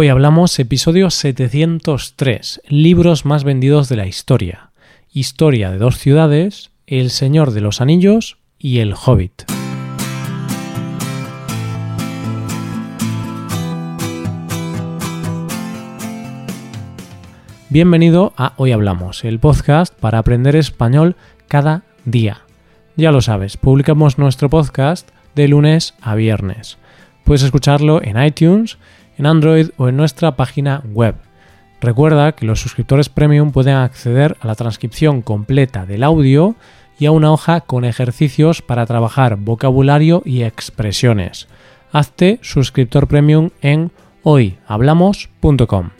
Hoy hablamos episodio 703, libros más vendidos de la historia. Historia de dos ciudades, El Señor de los Anillos y El Hobbit. Bienvenido a Hoy Hablamos, el podcast para aprender español cada día. Ya lo sabes, publicamos nuestro podcast de lunes a viernes. Puedes escucharlo en iTunes, en Android o en nuestra página web. Recuerda que los suscriptores premium pueden acceder a la transcripción completa del audio y a una hoja con ejercicios para trabajar vocabulario y expresiones. Hazte suscriptor premium en hoyhablamos.com.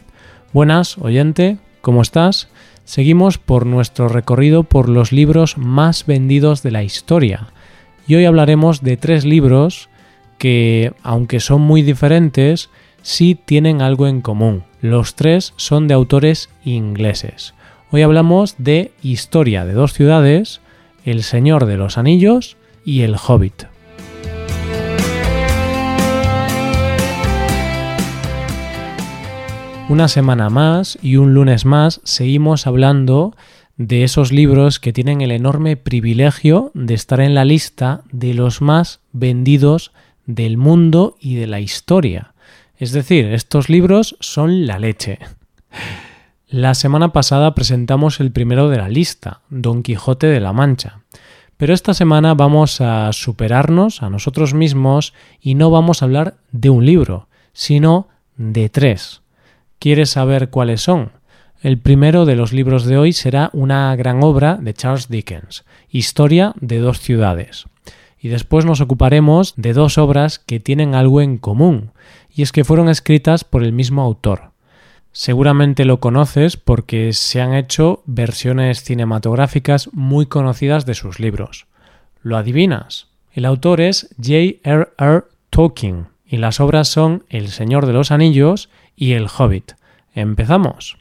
Buenas, oyente, ¿cómo estás? Seguimos por nuestro recorrido por los libros más vendidos de la historia. Y hoy hablaremos de tres libros que, aunque son muy diferentes, sí tienen algo en común. Los tres son de autores ingleses. Hoy hablamos de Historia de dos ciudades, El Señor de los Anillos y El Hobbit. Una semana más y un lunes más seguimos hablando de esos libros que tienen el enorme privilegio de estar en la lista de los más vendidos del mundo y de la historia. Es decir, estos libros son la leche. La semana pasada presentamos el primero de la lista, Don Quijote de la Mancha. Pero esta semana vamos a superarnos a nosotros mismos y no vamos a hablar de un libro, sino de tres. ¿Quieres saber cuáles son? El primero de los libros de hoy será una gran obra de Charles Dickens, Historia de dos ciudades. Y después nos ocuparemos de dos obras que tienen algo en común, y es que fueron escritas por el mismo autor. Seguramente lo conoces porque se han hecho versiones cinematográficas muy conocidas de sus libros. ¿Lo adivinas? El autor es J.R.R. Tolkien y las obras son El Señor de los Anillos y El Hobbit. Empezamos.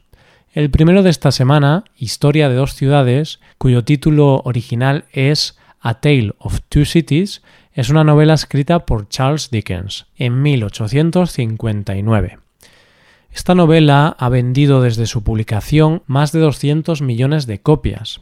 El primero de esta semana, Historia de dos ciudades, cuyo título original es A Tale of Two Cities, es una novela escrita por Charles Dickens en 1859. Esta novela ha vendido desde su publicación más de 200 millones de copias.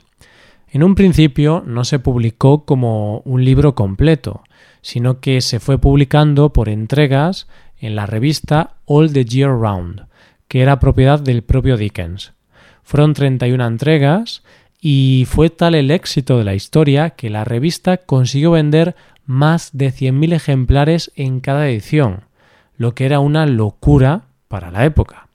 En un principio no se publicó como un libro completo, sino que se fue publicando por entregas en la revista All the Year Round, que era propiedad del propio Dickens. Fueron 31 entregas y fue tal el éxito de la historia que la revista consiguió vender más de 100.000 ejemplares en cada edición, lo que era una locura para la época.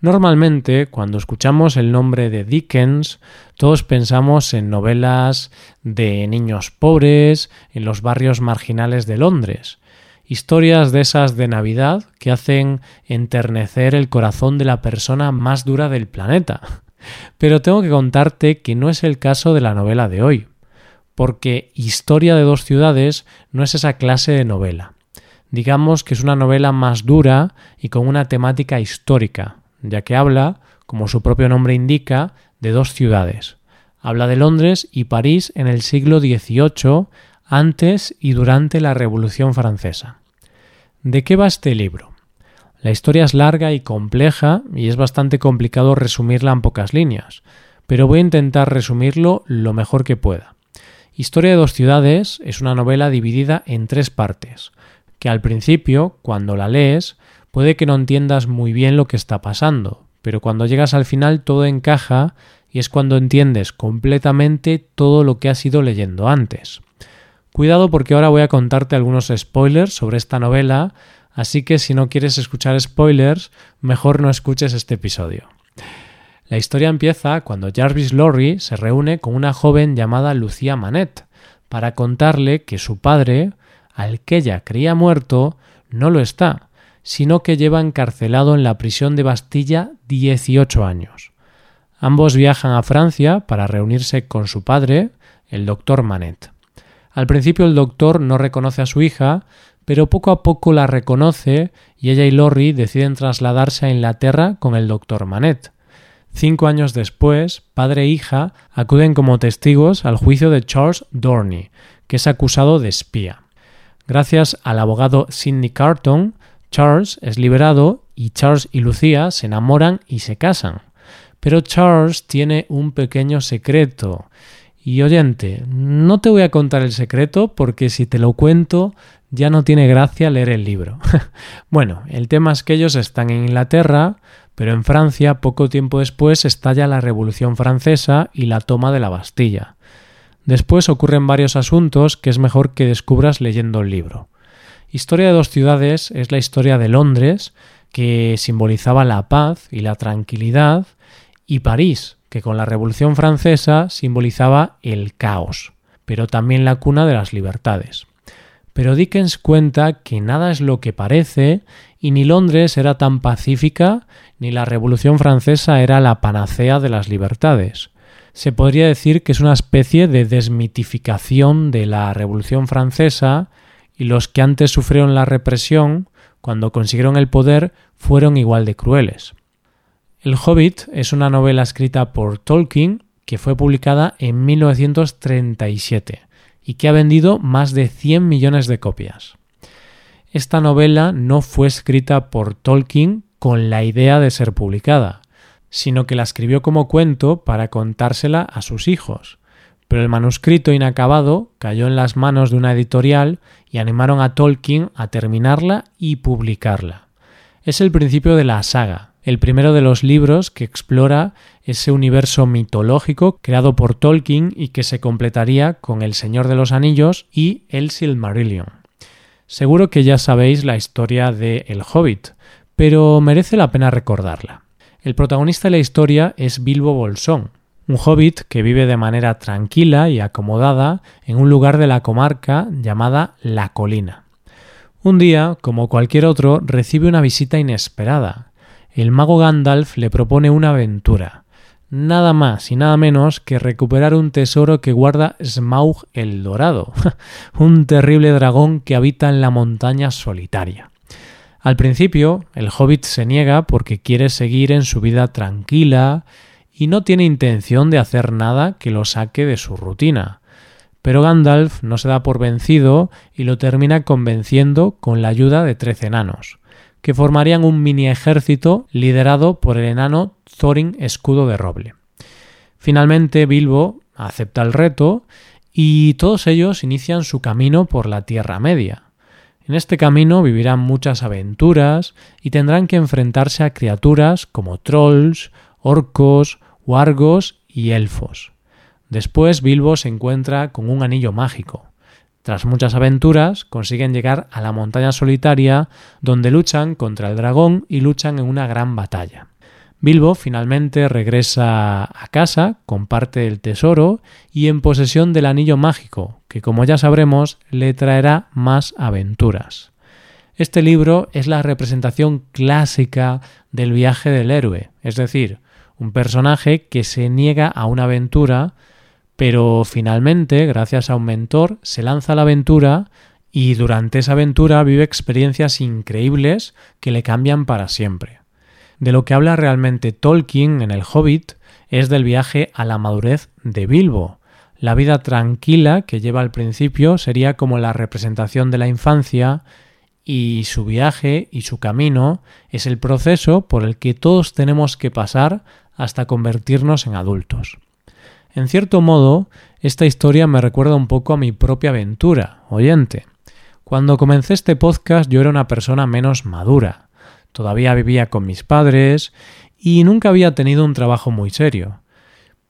Normalmente, cuando escuchamos el nombre de Dickens, todos pensamos en novelas de niños pobres, en los barrios marginales de Londres, historias de esas de Navidad que hacen enternecer el corazón de la persona más dura del planeta. Pero tengo que contarte que no es el caso de la novela de hoy porque Historia de dos ciudades no es esa clase de novela. Digamos que es una novela más dura y con una temática histórica, ya que habla, como su propio nombre indica, de dos ciudades. Habla de Londres y París en el siglo XVIII, antes y durante la Revolución Francesa. ¿De qué va este libro? La historia es larga y compleja y es bastante complicado resumirla en pocas líneas, pero voy a intentar resumirlo lo mejor que pueda. Historia de dos ciudades es una novela dividida en tres partes, que al principio, cuando la lees, puede que no entiendas muy bien lo que está pasando, pero cuando llegas al final todo encaja y es cuando entiendes completamente todo lo que has ido leyendo antes. Cuidado porque ahora voy a contarte algunos spoilers sobre esta novela, así que si no quieres escuchar spoilers, mejor no escuches este episodio. La historia empieza cuando Jarvis Lorry se reúne con una joven llamada Lucía Manet para contarle que su padre, al que ella creía muerto, no lo está, sino que lleva encarcelado en la prisión de Bastilla 18 años. Ambos viajan a Francia para reunirse con su padre, el doctor Manet. Al principio el doctor no reconoce a su hija, pero poco a poco la reconoce y ella y Lorry deciden trasladarse a Inglaterra con el doctor Manet. Cinco años después, padre e hija acuden como testigos al juicio de Charles Dorney, que es acusado de espía. Gracias al abogado Sidney Carton, Charles es liberado y Charles y Lucía se enamoran y se casan. Pero Charles tiene un pequeño secreto. Y oyente, no te voy a contar el secreto porque si te lo cuento ya no tiene gracia leer el libro. bueno, el tema es que ellos están en Inglaterra, pero en Francia poco tiempo después estalla la Revolución Francesa y la toma de la Bastilla. Después ocurren varios asuntos que es mejor que descubras leyendo el libro. Historia de dos ciudades es la historia de Londres, que simbolizaba la paz y la tranquilidad, y París, que con la Revolución Francesa simbolizaba el caos, pero también la cuna de las libertades. Pero Dickens cuenta que nada es lo que parece y ni Londres era tan pacífica ni la Revolución Francesa era la panacea de las libertades. Se podría decir que es una especie de desmitificación de la Revolución Francesa y los que antes sufrieron la represión, cuando consiguieron el poder, fueron igual de crueles. El Hobbit es una novela escrita por Tolkien que fue publicada en 1937 y que ha vendido más de 100 millones de copias. Esta novela no fue escrita por Tolkien con la idea de ser publicada, sino que la escribió como cuento para contársela a sus hijos. Pero el manuscrito inacabado cayó en las manos de una editorial y animaron a Tolkien a terminarla y publicarla. Es el principio de la saga, el primero de los libros que explora ese universo mitológico creado por Tolkien y que se completaría con El Señor de los Anillos y El Silmarillion. Seguro que ya sabéis la historia de El Hobbit, pero merece la pena recordarla. El protagonista de la historia es Bilbo Bolsón, un hobbit que vive de manera tranquila y acomodada en un lugar de la comarca llamada La Colina. Un día, como cualquier otro, recibe una visita inesperada, el mago Gandalf le propone una aventura, nada más y nada menos que recuperar un tesoro que guarda Smaug el Dorado, un terrible dragón que habita en la montaña solitaria. Al principio, el hobbit se niega porque quiere seguir en su vida tranquila y no tiene intención de hacer nada que lo saque de su rutina. Pero Gandalf no se da por vencido y lo termina convenciendo con la ayuda de trece enanos que formarían un mini ejército liderado por el enano Thorin Escudo de Roble. Finalmente Bilbo acepta el reto y todos ellos inician su camino por la Tierra Media. En este camino vivirán muchas aventuras y tendrán que enfrentarse a criaturas como trolls, orcos, wargos y elfos. Después Bilbo se encuentra con un anillo mágico, tras muchas aventuras, consiguen llegar a la montaña solitaria, donde luchan contra el dragón y luchan en una gran batalla. Bilbo finalmente regresa a casa con parte del tesoro y en posesión del anillo mágico, que como ya sabremos le traerá más aventuras. Este libro es la representación clásica del viaje del héroe, es decir, un personaje que se niega a una aventura pero finalmente, gracias a un mentor, se lanza a la aventura y durante esa aventura vive experiencias increíbles que le cambian para siempre. De lo que habla realmente Tolkien en El Hobbit es del viaje a la madurez de Bilbo. La vida tranquila que lleva al principio sería como la representación de la infancia y su viaje y su camino es el proceso por el que todos tenemos que pasar hasta convertirnos en adultos. En cierto modo, esta historia me recuerda un poco a mi propia aventura, oyente. Cuando comencé este podcast yo era una persona menos madura. Todavía vivía con mis padres y nunca había tenido un trabajo muy serio.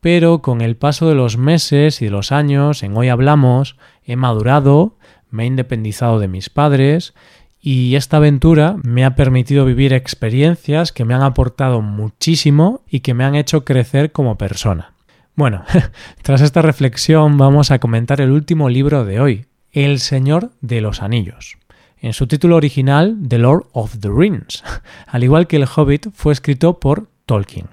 Pero con el paso de los meses y de los años, en hoy hablamos, he madurado, me he independizado de mis padres y esta aventura me ha permitido vivir experiencias que me han aportado muchísimo y que me han hecho crecer como persona. Bueno, tras esta reflexión vamos a comentar el último libro de hoy, El Señor de los Anillos. En su título original, The Lord of the Rings, al igual que El Hobbit, fue escrito por Tolkien.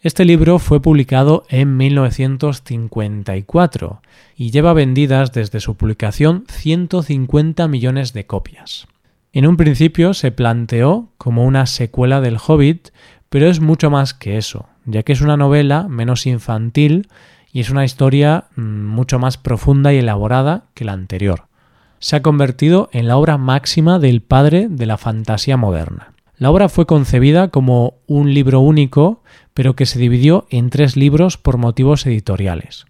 Este libro fue publicado en 1954 y lleva vendidas desde su publicación 150 millones de copias. En un principio se planteó como una secuela del Hobbit, pero es mucho más que eso ya que es una novela menos infantil y es una historia mm, mucho más profunda y elaborada que la anterior. Se ha convertido en la obra máxima del padre de la fantasía moderna. La obra fue concebida como un libro único, pero que se dividió en tres libros por motivos editoriales.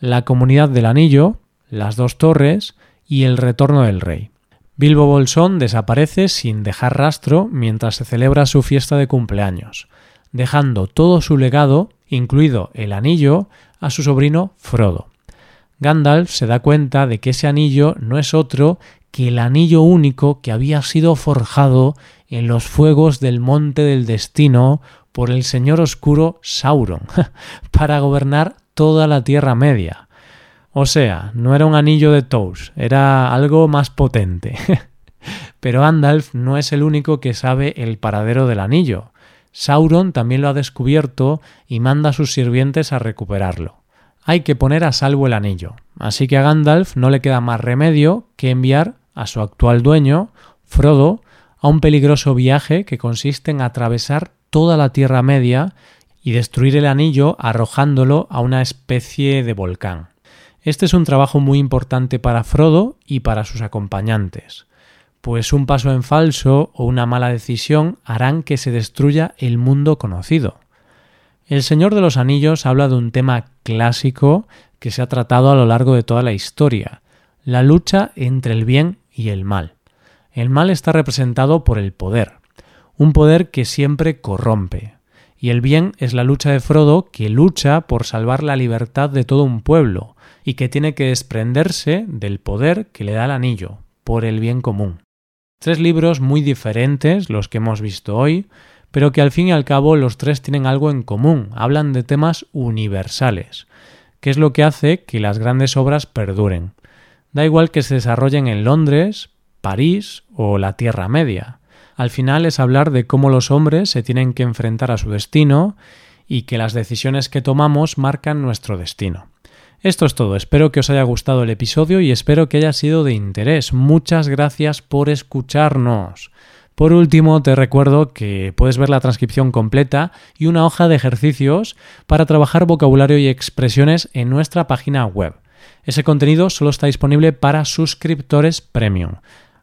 La Comunidad del Anillo, Las dos Torres y El Retorno del Rey. Bilbo Bolsón desaparece sin dejar rastro mientras se celebra su fiesta de cumpleaños, dejando todo su legado, incluido el anillo, a su sobrino Frodo. Gandalf se da cuenta de que ese anillo no es otro que el anillo único que había sido forjado en los fuegos del monte del destino por el señor oscuro Sauron, para gobernar toda la Tierra Media. O sea, no era un anillo de Tous, era algo más potente. Pero Gandalf no es el único que sabe el paradero del anillo. Sauron también lo ha descubierto y manda a sus sirvientes a recuperarlo hay que poner a salvo el anillo. Así que a Gandalf no le queda más remedio que enviar a su actual dueño, Frodo, a un peligroso viaje que consiste en atravesar toda la Tierra Media y destruir el anillo arrojándolo a una especie de volcán. Este es un trabajo muy importante para Frodo y para sus acompañantes, pues un paso en falso o una mala decisión harán que se destruya el mundo conocido. El Señor de los Anillos habla de un tema clásico que se ha tratado a lo largo de toda la historia, la lucha entre el bien y el mal. El mal está representado por el poder, un poder que siempre corrompe, y el bien es la lucha de Frodo que lucha por salvar la libertad de todo un pueblo, y que tiene que desprenderse del poder que le da el anillo, por el bien común. Tres libros muy diferentes, los que hemos visto hoy, pero que al fin y al cabo los tres tienen algo en común, hablan de temas universales, que es lo que hace que las grandes obras perduren. Da igual que se desarrollen en Londres, París o la Tierra Media. Al final es hablar de cómo los hombres se tienen que enfrentar a su destino y que las decisiones que tomamos marcan nuestro destino. Esto es todo, espero que os haya gustado el episodio y espero que haya sido de interés. Muchas gracias por escucharnos. Por último, te recuerdo que puedes ver la transcripción completa y una hoja de ejercicios para trabajar vocabulario y expresiones en nuestra página web. Ese contenido solo está disponible para suscriptores premium.